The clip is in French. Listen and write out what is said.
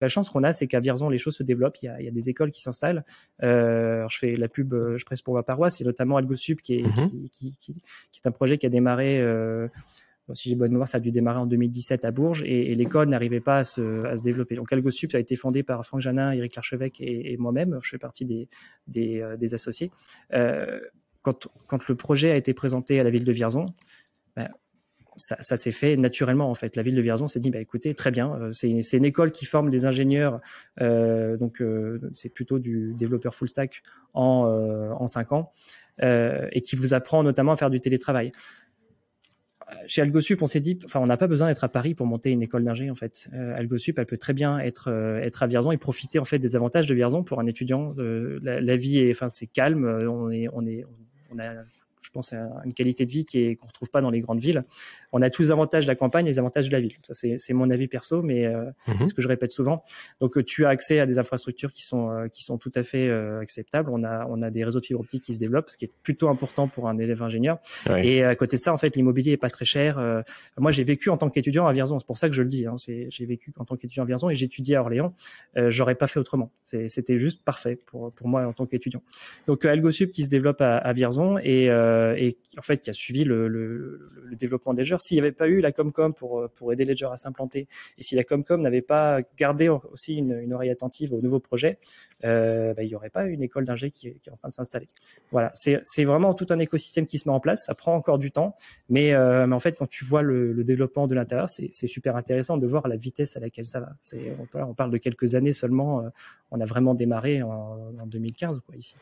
la chance qu'on a, c'est qu'à Vierzon, les choses se développent. Il y a, il y a des écoles qui s'installent. Euh, je fais la pub, je presse pour ma paroisse, et notamment AlgoSup, qui est, Mhm. qui, qui, qui, qui est un projet qui a démarré, euh, si j'ai bonne mémoire, ça a dû démarrer en 2017 à Bourges, et, et l'école n'arrivait pas à se, à se développer. Donc AlgoSup a été fondé par Franck Janin, Eric Larchevêque et, et moi-même. Je fais partie des, des, euh, des associés. Euh, quand, quand le projet a été présenté à la ville de Vierzon, ben, ça, s'est fait naturellement en fait. La ville de Vierzon s'est dit bah écoutez très bien, euh, c'est une école qui forme des ingénieurs, euh, donc euh, c'est plutôt du développeur full stack en en cinq ans et qui vous apprend notamment à faire du télétravail. Chez AlgoSup, on s'est dit, enfin, on n'a pas besoin d'être à Paris pour monter une école d'ingé en fait. AlgoSup, elle peut très bien être être à Vierzon et profiter en fait des avantages de Vierzon pour un étudiant. La, la vie est, enfin, c'est calme. On est on est on a je pense, à une qualité de vie qui est qu'on retrouve pas dans les grandes villes. On a tous les avantages de la campagne et les avantages de la ville. Ça, c'est c'est mon avis perso, mais euh, Mhm. c'est ce que je répète souvent. Donc, euh, tu as accès à des infrastructures qui sont euh, qui sont tout à fait euh, acceptables. On a on a des réseaux de fibre optique qui se développent, ce qui est plutôt important pour un élève ingénieur. Ouais. Et à côté de ça, en fait, l'immobilier est pas très cher. Euh, moi, j'ai vécu en tant qu'étudiant à Vierzon. C'est pour ça que je le dis. Hein. C'est- J'ai vécu en tant qu'étudiant à Vierzon et j'étudiais à Orléans. Euh, J'aurais pas fait autrement. C'est- C'était juste parfait pour pour moi en tant qu'étudiant. Donc AlgoSup qui se développe à, à Vierzon et, euh, et en fait qui a suivi le, développement de Ledger. S'il n'y avait pas eu la Comcom pour euh, pour aider Ledger à s'implanter et si la Comcom n'avait pas gardé aussi une, oreille attentive aux nouveaux projets, euh, bah, il n'y aurait pas une école d'ingé qui, est en train de s'installer. Voilà, c'est vraiment tout un écosystème qui se met en place. Ça prend encore du temps, mais, en fait, quand tu vois le, développement de l'intérieur, c'est super intéressant de voir la vitesse à laquelle ça va. On parle, de quelques années seulement. on a vraiment démarré en, en 2015 quoi ici.